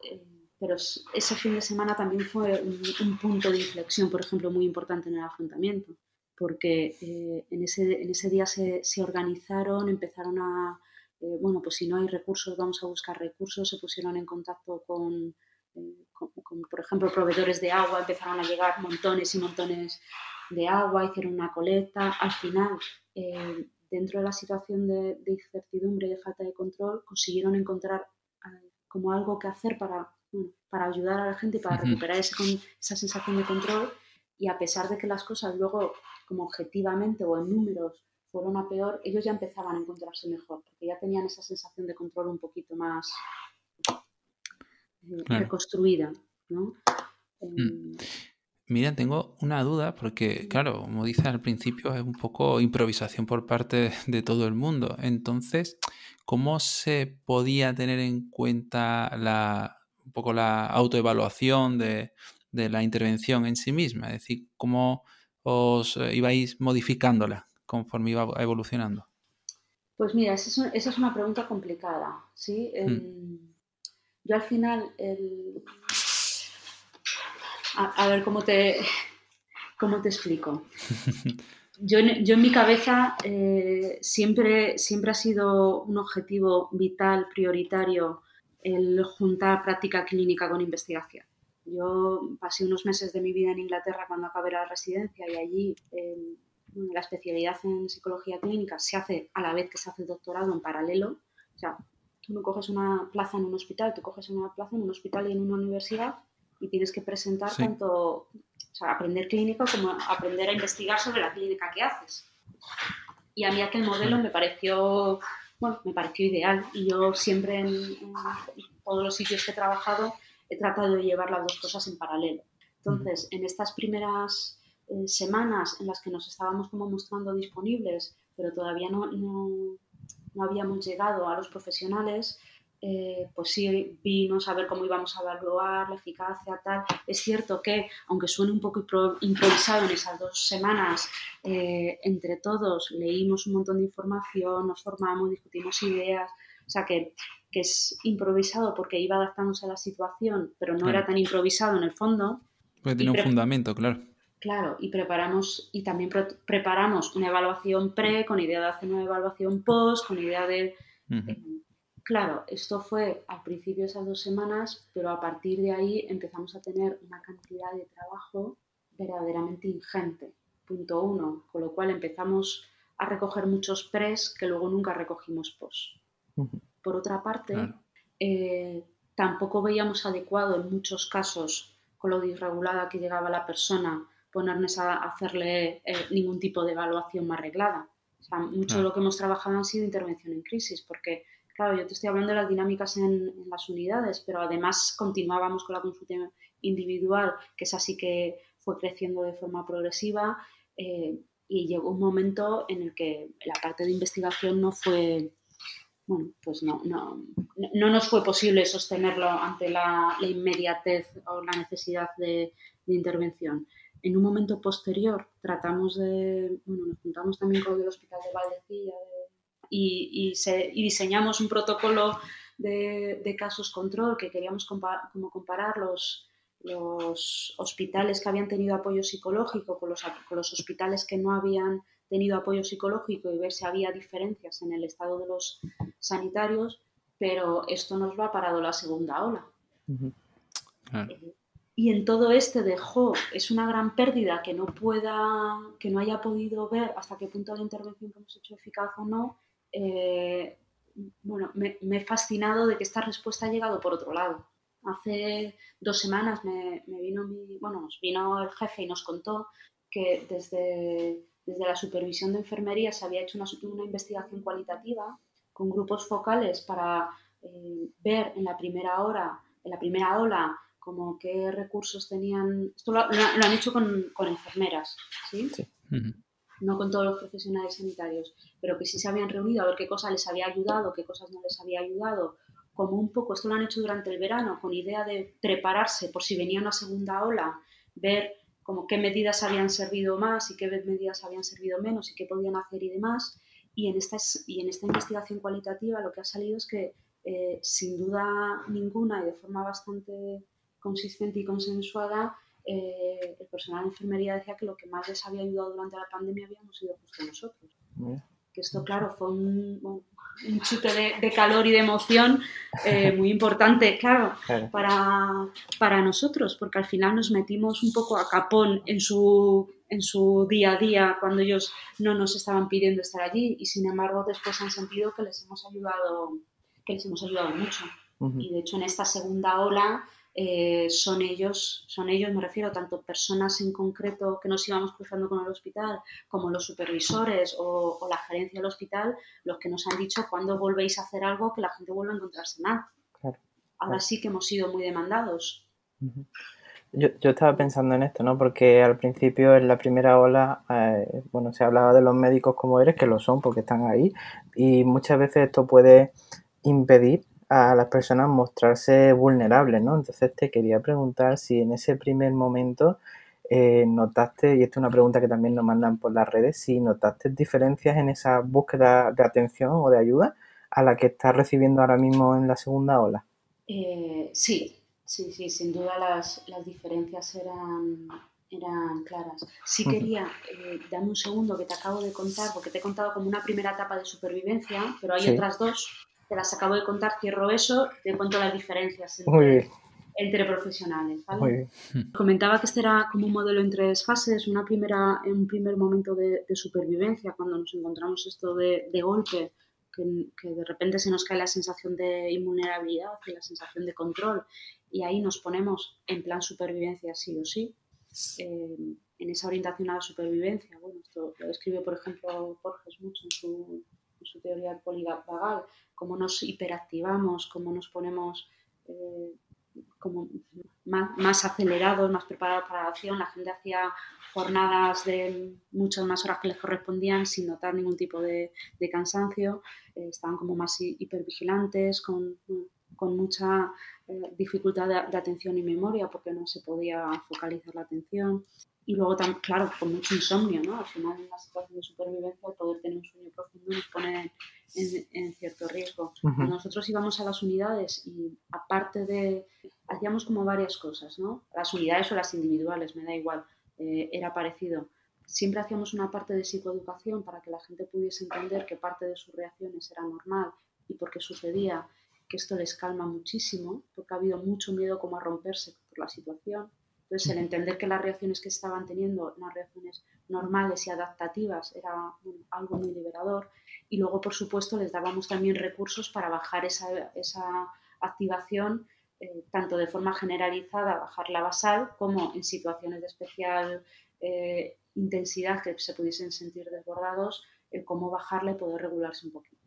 eh, pero ese fin de semana también fue un, punto de inflexión, por ejemplo, muy importante en el afrontamiento porque eh, en, ese, en, ese, día se, se organizaron, empezaron a, eh, bueno, pues si no hay recursos, vamos a buscar recursos, se pusieron en contacto con, eh, con, por ejemplo, proveedores de agua, empezaron a llegar montones y montones de agua, hicieron una colecta. Al final, dentro de la situación de, de, incertidumbre y de falta de control, consiguieron encontrar como algo que hacer para, para ayudar a la gente y para recuperar ese, esa sensación de control. Y a pesar de que las cosas luego como objetivamente o en números fueron a peor, ellos ya empezaban a encontrarse mejor, porque ya tenían esa sensación de control un poquito más eh, reconstruida, ¿no? Mm. Em, Mira, tengo una duda porque, claro, como dices al principio, es un poco improvisación por parte [laughs] de todo el mundo. Entonces, ¿cómo se podía tener en cuenta la, un poco la autoevaluación de, de la intervención en sí misma? Es decir, ¿cómo os eh, ibais modificándola conforme iba evolucionando? Pues mira, esa es, una pregunta complicada. ¿sí? Hmm. Yo al final, a, ver cómo te, cómo te explico. [laughs] Yo, yo en mi cabeza eh, siempre, siempre ha sido un objetivo vital, prioritario, el juntar práctica clínica con investigación. Yo pasé unos meses de mi vida en Inglaterra cuando acabé la residencia y allí la especialidad en psicología clínica se hace a la vez que se hace el doctorado en paralelo. O sea, tú no coges una plaza en un hospital, tú coges una plaza en un hospital y en una universidad y tienes que presentar tanto, o sea, aprender clínico como aprender a investigar sobre la clínica que haces. Y a mí aquel modelo me pareció, bueno, me pareció ideal y yo siempre en todos los sitios que he trabajado he tratado de llevar las dos cosas en paralelo. Entonces, en estas primeras eh, semanas en las que nos estábamos como mostrando disponibles, pero todavía no, no, no habíamos llegado a los profesionales, eh, pues sí, vimos a ver cómo íbamos a evaluar la eficacia, tal. Es cierto que, aunque suene un poco improvisado en esas dos semanas, eh, entre todos leímos un montón de información, nos formamos, discutimos ideas, o sea que, que es improvisado porque iba adaptándose a la situación, pero no era tan improvisado en el fondo. Porque tiene un fundamento, claro. Claro, y preparamos, y también preparamos una evaluación pre, con idea de hacer una evaluación post, con idea de Claro, esto fue al principio de esas dos semanas, pero a partir de ahí empezamos a tener una cantidad de trabajo verdaderamente ingente. Punto uno, con lo cual empezamos a recoger muchos pres que luego nunca recogimos pos. Por otra parte, eh, tampoco veíamos adecuado en muchos casos, con lo disregulada que llegaba la persona, ponernos a hacerle eh, ningún tipo de evaluación más arreglada. mucho de lo que hemos trabajado ha sido intervención en crisis, porque Claro, yo te estoy hablando de las dinámicas en, las unidades, pero además continuábamos con la consulta individual, que es así que fue creciendo de forma progresiva eh, y llegó un momento en el que la parte de investigación no fue, bueno, pues no, no, no nos fue posible sostenerlo ante la, inmediatez o la necesidad de, intervención. En un momento posterior tratamos de, bueno, nos juntamos también con el Hospital de Valdecilla, y, diseñamos un protocolo de, casos control que queríamos como comparar los, los, hospitales que habían tenido apoyo psicológico con los, con los hospitales que no habían tenido apoyo psicológico y ver si había diferencias en el estado de los sanitarios, pero esto nos lo ha parado la segunda ola. Eh, y en todo este dejó, es una gran pérdida que no pueda, que no haya podido ver hasta qué punto la intervención que hemos hecho eficaz o no, eh, bueno, me, he fascinado de que esta respuesta ha llegado por otro lado. Hace dos semanas me, vino mi, bueno, nos vino el jefe y nos contó que desde, desde la supervisión de enfermería se había hecho una, una investigación cualitativa con grupos focales para eh, ver en la primera hora, en la primera ola, como qué recursos tenían. Esto lo, han hecho con, con enfermeras, ¿sí? sí no con todos los profesionales sanitarios, pero que sí se habían reunido a ver qué cosas les había ayudado, qué cosas no les había ayudado, como un poco, esto lo han hecho durante el verano, con idea de prepararse por si venía una segunda ola, ver como qué medidas habían servido más y qué medidas habían servido menos y qué podían hacer y demás. Y en esta, y en esta investigación cualitativa lo que ha salido es que eh, sin duda ninguna y de forma bastante consistente y consensuada, eh, el personal de enfermería decía que lo que más les había ayudado durante la pandemia habíamos sido justo nosotros. Que esto, claro, fue un, chute de, calor y de emoción eh, [laughs] muy importante, claro, Para, para nosotros, porque al final nos metimos un poco a capón en su, en su día a día cuando ellos no nos estaban pidiendo estar allí y sin embargo después han sentido que les hemos ayudado, que les hemos ayudado mucho. Y de hecho en esta segunda ola eh, son ellos, son ellos, me refiero tanto personas en concreto que nos íbamos cruzando con el hospital, como los supervisores o, la gerencia del hospital, los que nos han dicho cuándo volvéis a hacer algo que la gente vuelva a encontrarse mal. Ahora sí que hemos sido muy demandados. Yo, yo, estaba pensando en esto, ¿no? Porque al principio, en la primera ola, eh, bueno, se hablaba de los médicos como eres, que lo son porque están ahí, y muchas veces esto puede impedir a las personas mostrarse vulnerables, ¿no? Entonces te quería preguntar si en ese primer momento eh, notaste, y esta es una pregunta que también nos mandan por las redes, si notaste diferencias en esa búsqueda de atención o de ayuda a la que estás recibiendo ahora mismo en la segunda ola. Eh, sí, sí, sí, sin duda las, diferencias eran, eran claras. Sí quería, eh, dame un segundo que te acabo de contar, porque te he contado como una primera etapa de supervivencia, pero hay otras dos te las acabo de contar, cierro eso, te cuento las diferencias entre, profesionales. Comentaba que este era como un modelo en tres fases, una primera, un primer momento de, supervivencia, cuando nos encontramos esto de, golpe, que, de repente se nos cae la sensación de invulnerabilidad y la sensación de control, y ahí nos ponemos en plan supervivencia sí o sí. Eh, en esa orientación a la supervivencia. Bueno, esto lo describe, por ejemplo, Jorge mucho en su, su teoría polivagal, cómo nos hiperactivamos, cómo nos ponemos, eh, como más, acelerados, más preparados para la acción. La gente hacía jornadas de muchas más horas que les correspondían sin notar ningún tipo de, cansancio. Eh, estaban como más hipervigilantes, con, con mucha eh, dificultad de, atención y memoria porque no se podía focalizar la atención. Y luego, claro, con mucho insomnio, ¿no? Al final, en la situación de supervivencia, el poder tener un sueño profundo nos pone en, cierto riesgo. Nosotros íbamos a las unidades y, aparte de. Hacíamos como varias cosas, ¿no? Las unidades o las individuales, me da igual, eh, era parecido. Siempre hacíamos una parte de psicoeducación para que la gente pudiese entender que parte de sus reacciones era normal y por qué sucedía, que esto les calma muchísimo, porque ha habido mucho miedo como a romperse por la situación entonces, el entender que las reacciones que estaban teniendo eran reacciones normales y adaptativas era algo muy liberador. Y luego, por supuesto, les dábamos también recursos para bajar esa, esa activación, eh, tanto de forma generalizada, bajar la basal, como en situaciones de especial eh, intensidad que se pudiesen sentir desbordados, el cómo bajarla y poder regularse un poquito.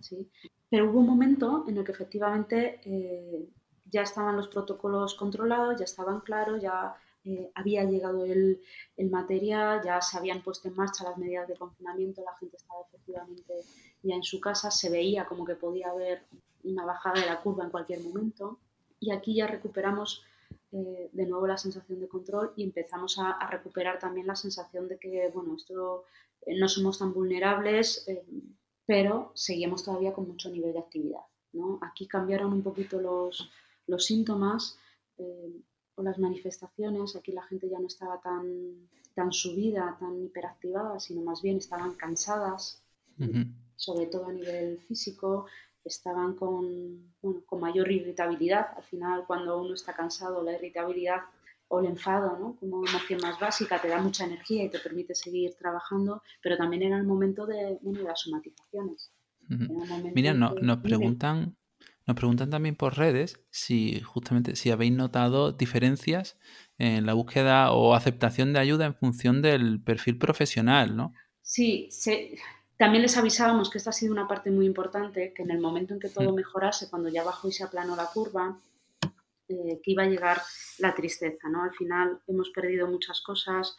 ¿sí? Pero hubo un momento en el que efectivamente eh, ya estaban los protocolos controlados, ya estaban claros, ya eh, había llegado el, material, ya se habían puesto en marcha las medidas de confinamiento, la gente estaba efectivamente ya en su casa, se veía como que podía haber una bajada de la curva en cualquier momento. Y aquí ya recuperamos eh, de nuevo la sensación de control y empezamos a, recuperar también la sensación de que, bueno, esto eh, no somos tan vulnerables, pero seguimos todavía con mucho nivel de actividad. ¿no? Aquí cambiaron un poquito los, los síntomas eh, o las manifestaciones, aquí la gente ya no estaba tan, tan subida, tan hiperactivada, sino más bien estaban cansadas, sobre todo a nivel físico, estaban con, con mayor irritabilidad. Al final, cuando uno está cansado, la irritabilidad o el enfado, ¿no? como emoción más básica, te da mucha energía y te permite seguir trabajando, pero también era el momento de, de las somatizaciones. Mira, no, nos preguntan nos preguntan también por redes si justamente si habéis notado diferencias en la búsqueda o aceptación de ayuda en función del perfil profesional, ¿no? Sí, también les avisábamos que esta ha sido una parte muy importante, que en el momento en que todo mejorase, cuando ya bajó y se aplanó la curva, eh, que iba a llegar la tristeza, ¿no? Al final hemos perdido muchas cosas,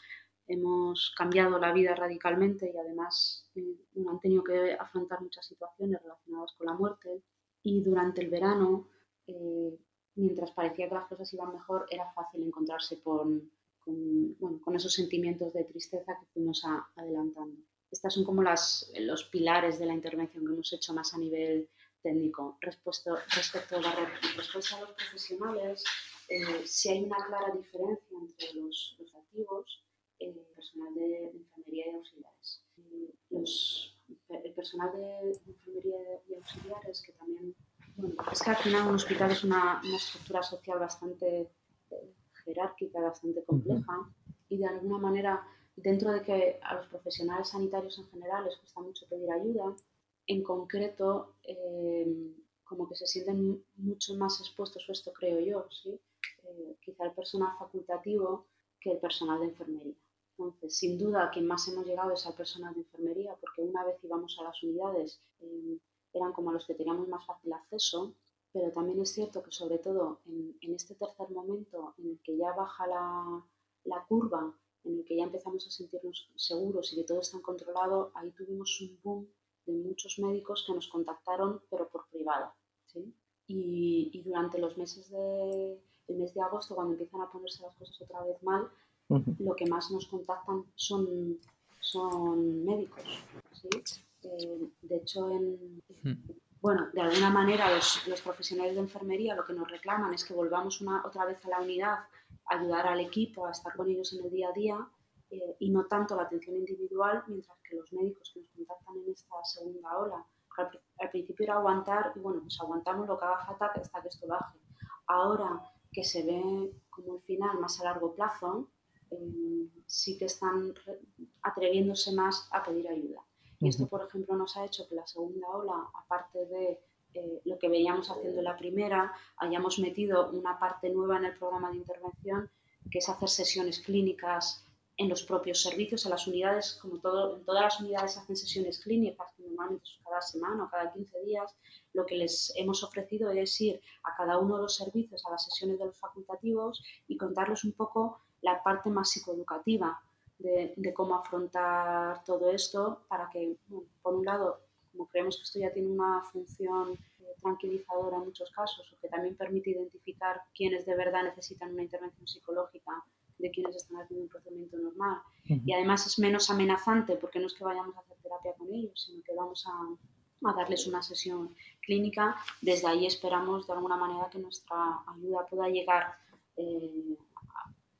hemos cambiado la vida radicalmente y además eh, han tenido que afrontar muchas situaciones relacionadas con la muerte y durante el verano, eh, mientras parecía que las cosas iban mejor, era fácil encontrarse con, con, esos sentimientos de tristeza que fuimos adelantando. Estas son como los pilares de la intervención que hemos hecho más a nivel técnico. Respecto, respecto, a, la, respuesta los profesionales, eh, si hay una clara diferencia entre los, los activos, eh, el personal de, enfermería y auxiliares. Los, el personal de enfermería y auxiliares, que también, bueno, es que al final un hospital es una, una estructura social bastante eh, jerárquica, bastante compleja, y de alguna manera, dentro de que a los profesionales sanitarios en general les cuesta mucho pedir ayuda, en concreto, eh, como que se sienten mucho más expuestos, o esto creo yo, ¿sí? Eh, quizá el personal facultativo que el personal de enfermería. Entonces, sin duda, a quien más hemos llegado es al personal de enfermería, porque una vez íbamos a las unidades, eh, eran como los que teníamos más fácil acceso, pero también es cierto que sobre todo en, este tercer momento en el que ya baja la, la, curva, en el que ya empezamos a sentirnos seguros y que todo está controlado, ahí tuvimos un boom de muchos médicos que nos contactaron, pero por privado. ¿sí? Y, y, durante los meses de, el mes de agosto, cuando empiezan a ponerse las cosas otra vez mal, lo que más nos contactan son, son médicos. Eh, de hecho, en, bueno, de alguna manera los, los, profesionales de enfermería lo que nos reclaman es que volvamos una, otra vez a la unidad, ayudar al equipo a estar con ellos en el día a día eh, y no tanto la atención individual, mientras que los médicos que nos contactan en esta segunda ola, al, al principio era aguantar y bueno, pues aguantamos lo que haga falta hasta que esto baje. Ahora que se ve como el final más a largo plazo, eh, sí que están atreviéndose más a pedir ayuda. Y esto, por ejemplo, nos ha hecho que la segunda ola, aparte de eh, lo que veíamos haciendo la primera, hayamos metido una parte nueva en el programa de intervención, que es hacer sesiones clínicas en los propios servicios, en las unidades, como todo, en todas las unidades hacen sesiones clínicas, normalmente cada semana o cada 15 días, lo que les hemos ofrecido es ir a cada uno de los servicios, a las sesiones de los facultativos y contarles un poco la parte más psicoeducativa de, cómo afrontar todo esto para que, por un lado, como creemos que esto ya tiene una función eh, tranquilizadora en muchos casos o que también permite identificar quiénes de verdad necesitan una intervención psicológica de quienes están haciendo un procedimiento normal. Y además es menos amenazante porque no es que vayamos a hacer terapia con ellos, sino que vamos a, a darles una sesión clínica. Desde ahí esperamos de alguna manera que nuestra ayuda pueda llegar eh,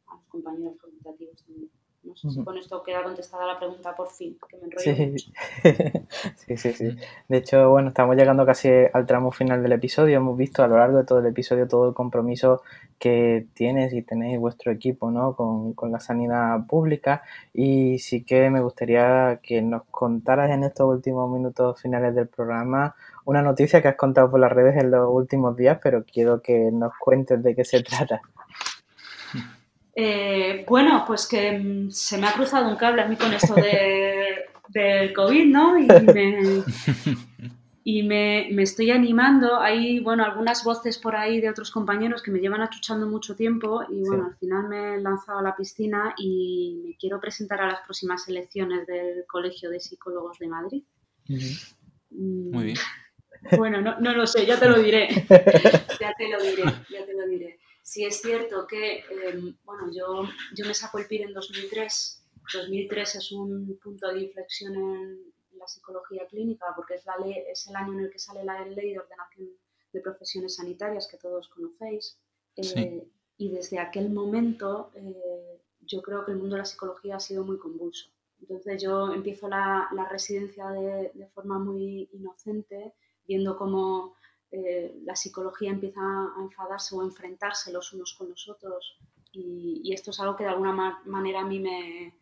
a, los compañeros facultativos también. No sé si con esto queda contestada la pregunta por fin, que me enrollo sí. [laughs] sí, sí, sí. De hecho, bueno, estamos llegando casi al tramo final del episodio. Hemos visto a lo largo de todo el episodio todo el compromiso que tienes y tenéis vuestro equipo ¿no? con, con la sanidad pública. Y sí que me gustaría que nos contaras en estos últimos minutos finales del programa una noticia que has contado por las redes en los últimos días, pero quiero que nos cuentes de qué se trata. Eh, bueno, pues que mm, se me ha cruzado un cable a mí con esto de, [laughs] del COVID, ¿no? Y, me, y me, me, estoy animando. Hay, bueno, algunas voces por ahí de otros compañeros que me llevan achuchando mucho tiempo y, bueno, al final me he lanzado a la piscina y me quiero presentar a las próximas elecciones del Colegio de Psicólogos de Madrid. Mm, Muy bien. Bueno, no, no lo sé, ya te lo diré. [laughs] ya te lo diré, ya te lo diré. Sí es cierto que, em, bueno, yo, yo me saco el PIR en 2003. 2003 es un punto de inflexión en la psicología clínica porque es, la ley, es el año en el que sale la ley de ordenación de profesiones sanitarias que todos conocéis. Eh, y desde aquel momento eh, yo creo que el mundo de la psicología ha sido muy convulso. Entonces yo empiezo la, la residencia de, de, forma muy inocente, viendo cómo eh, la psicología empieza a enfadarse o a enfrentarse los unos con los otros y, esto es algo que de alguna manera a mí me,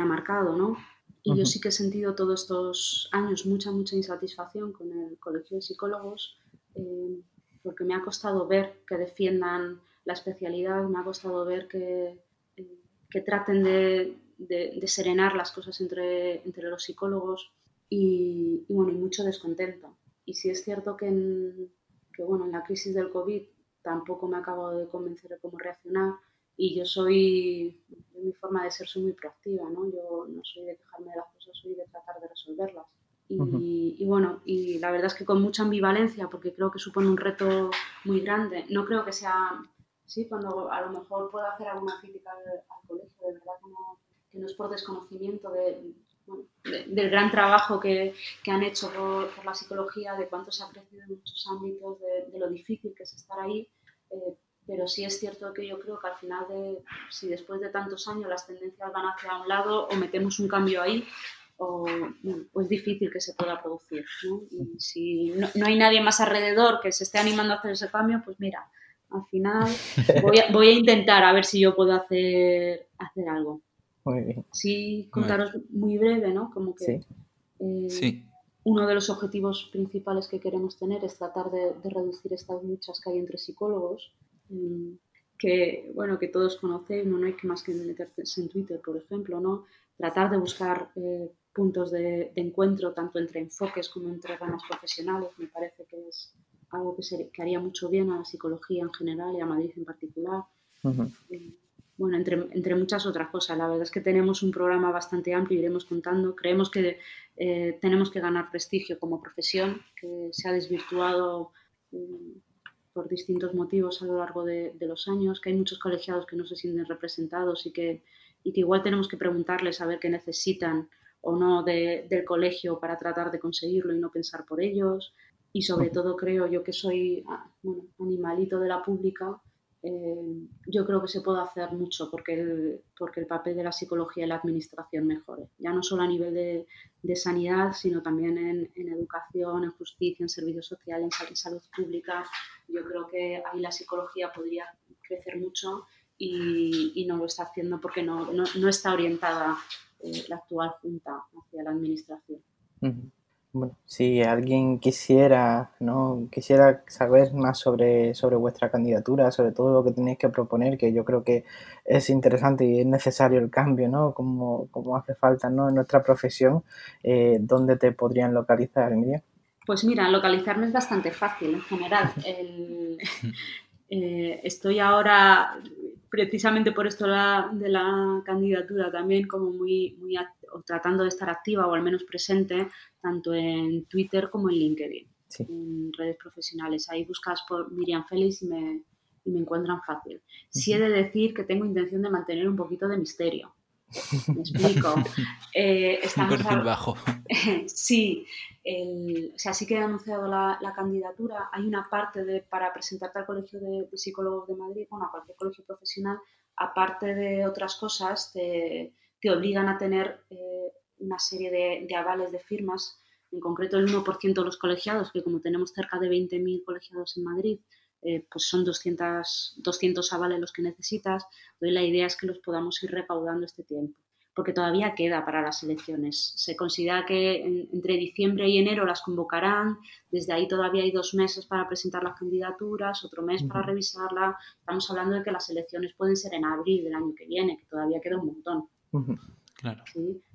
ha marcado, ¿no? Y yo sí que he sentido todos estos años mucha, mucha insatisfacción con el colegio de psicólogos eh, porque me ha costado ver que defiendan la especialidad, me ha costado ver que, eh, que traten de, serenar las cosas entre, entre los psicólogos y, y, bueno, y mucho descontento. Y sí es cierto que en, que bueno, en la crisis del COVID tampoco me ha acabado de convencer de cómo reaccionar y yo soy, de mi forma de ser, soy muy proactiva, ¿no? Yo no soy de quejarme de las cosas, soy de tratar de resolverlas. Y, bueno, y la verdad es que con mucha ambivalencia, porque creo que supone un reto muy grande. No creo que sea, sí, cuando a lo mejor pueda hacer alguna crítica al, colegio, de verdad que no, que no es por desconocimiento de, del gran trabajo que, que han hecho por, la psicología, de cuánto se ha crecido en muchos ámbitos, de, lo difícil que es estar ahí. Eh, pero sí es cierto que yo creo que al final, de, si después de tantos años las tendencias van hacia un lado o metemos un cambio ahí, o, es difícil que se pueda producir. ¿no? Y si no, no, hay nadie más alrededor que se esté animando a hacer ese cambio, pues mira, al final [laughs] voy a, voy a intentar a ver si yo puedo hacer, hacer algo. Sí, contaros muy breve, ¿no? Como que eh, uno de los objetivos principales que queremos tener es tratar de, reducir estas luchas que hay entre psicólogos, mm, que, bueno, que todos conocéis, no, hay que más que meterse en Twitter, por ejemplo, ¿no? Tratar de buscar eh, puntos de, encuentro tanto entre enfoques como entre ramas profesionales, me parece que es algo que, se, que haría mucho bien a la psicología en general y a Madrid en particular bueno, entre, entre, muchas otras cosas. La verdad es que tenemos un programa bastante amplio, iremos contando. Creemos que eh, tenemos que ganar prestigio como profesión, que se ha desvirtuado mm, por distintos motivos a lo largo de, los años, que hay muchos colegiados que no se sienten representados y que, y que igual tenemos que preguntarles a ver qué necesitan o no del colegio para tratar de conseguirlo y no pensar por ellos. Y sobre todo creo yo que soy ah, bueno, animalito de la pública, eh, yo creo que se puede hacer mucho porque el, porque el papel de la psicología y la administración mejore, ya no solo a nivel de, de sanidad, sino también en, en, educación, en justicia, en servicios sociales, en salud pública. Yo creo que ahí la psicología podría crecer mucho y, y no lo está haciendo porque no, no, no está orientada eh, la actual Junta hacia la administración. Bueno, si alguien quisiera, ¿no? quisiera saber más sobre, sobre vuestra candidatura, sobre todo lo que tenéis que proponer, que yo creo que es interesante y es necesario el cambio, ¿no? Como, como hace falta ¿no? en nuestra profesión, eh, ¿dónde te podrían localizar, Miriam? Pues mira, localizarme es bastante fácil en general. [laughs] Eh, estoy ahora, precisamente por esto de la candidatura, también como muy, muy tratando de estar activa o al menos presente tanto en Twitter como en LinkedIn, en redes profesionales. Ahí buscas por Miriam Félix y me, y me encuentran fácil. Sí he de decir que tengo intención de mantener un poquito de misterio. Me [laughs] explico. Eh, un perfil bajo. [laughs] sí, o sea, sí que he anunciado la, candidatura. Hay una parte de, para presentarte al Colegio de, Psicólogos de Madrid, bueno, a cualquier colegio profesional, aparte de otras cosas, te, te obligan a tener eh, una serie de, avales de firmas, en concreto el 1% de los colegiados, que como tenemos cerca de 20.000 colegiados en Madrid, eh, pues son 200, 200 avales los que necesitas. Hoy la idea es que los podamos ir recaudando este tiempo, porque todavía queda para las elecciones. Se considera que entre diciembre y enero las convocarán, desde ahí todavía hay dos meses para presentar las candidaturas, otro mes para revisarla. Estamos hablando de que las elecciones pueden ser en abril del año que viene, que todavía queda un montón. Claro.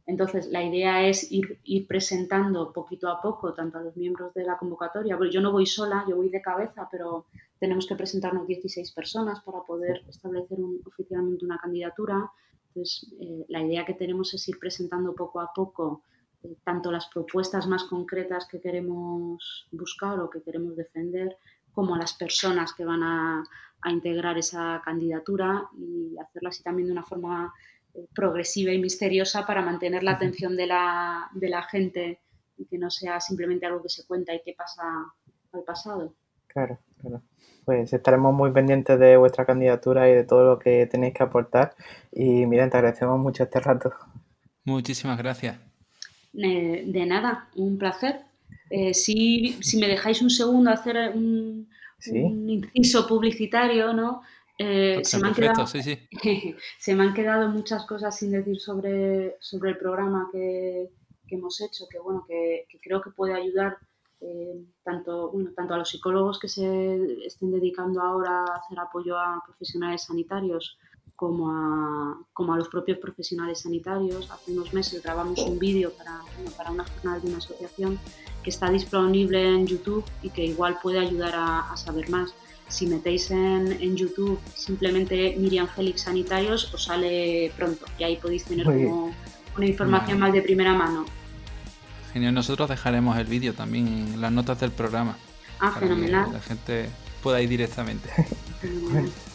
Entonces, la idea es ir, ir, presentando poquito a poco tanto a los miembros de la convocatoria, porque yo no voy sola, yo voy de cabeza, pero tenemos que presentarnos 16 personas para poder establecer oficialmente una candidatura. Entonces, eh, la idea que tenemos es ir presentando poco a poco eh, tanto las propuestas más concretas que queremos buscar o que queremos defender, como a las personas que van a, a integrar esa candidatura y hacerlo así también de una forma progresiva y misteriosa para mantener la atención de la, de la gente y que no sea simplemente algo que se cuenta y que pasa al pasado. Claro, claro. Pues estaremos muy pendientes de vuestra candidatura y de todo lo que tenéis que aportar. Y miren, te agradecemos mucho este rato. Muchísimas gracias. de nada, un placer. Eh, si, si, me dejáis un segundo hacer un, un inciso publicitario, ¿no? Eh, se, me han quedado, [laughs] se me han quedado muchas cosas sin decir sobre, sobre el programa que, hemos hecho, que bueno, que, creo que puede ayudar eh, tanto, bueno, tanto a los psicólogos que se estén dedicando ahora a hacer apoyo a profesionales sanitarios, como a, como a los propios profesionales sanitarios. Hace unos meses grabamos un vídeo para, para una jornada de una asociación que está disponible en YouTube y que igual puede ayudar a saber más si metéis en, YouTube simplemente Miriam Félix Sanitarios, os sale pronto y ahí podéis tener como una información más de primera mano. Genial, nosotros dejaremos el vídeo también en las notas del programa. Ah, fenomenal. Que la gente pueda ir directamente. [laughs]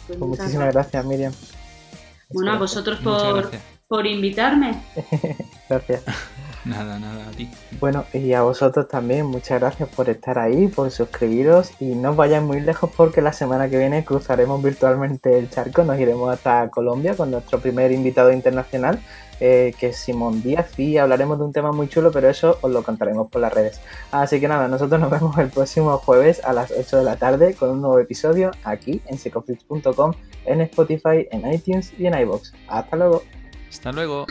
Pues muchísimas gracias, Miriam. Bueno, a vosotros por, por invitarme. [laughs] gracias. [laughs] Nada, nada, a ti. Bueno, y a vosotros también, muchas gracias por estar ahí, por suscribiros y no os vayáis muy lejos porque la semana que viene cruzaremos virtualmente el charco, nos iremos hasta Colombia con nuestro primer invitado internacional, eh, que es Simón Díaz, y hablaremos de un tema muy chulo, pero eso os lo contaremos por las redes. Así que nada, nosotros nos vemos el próximo jueves a las 8 de la tarde con un nuevo episodio aquí en psicoflix.com, en Spotify, en iTunes y en iBox. Hasta luego. Hasta luego.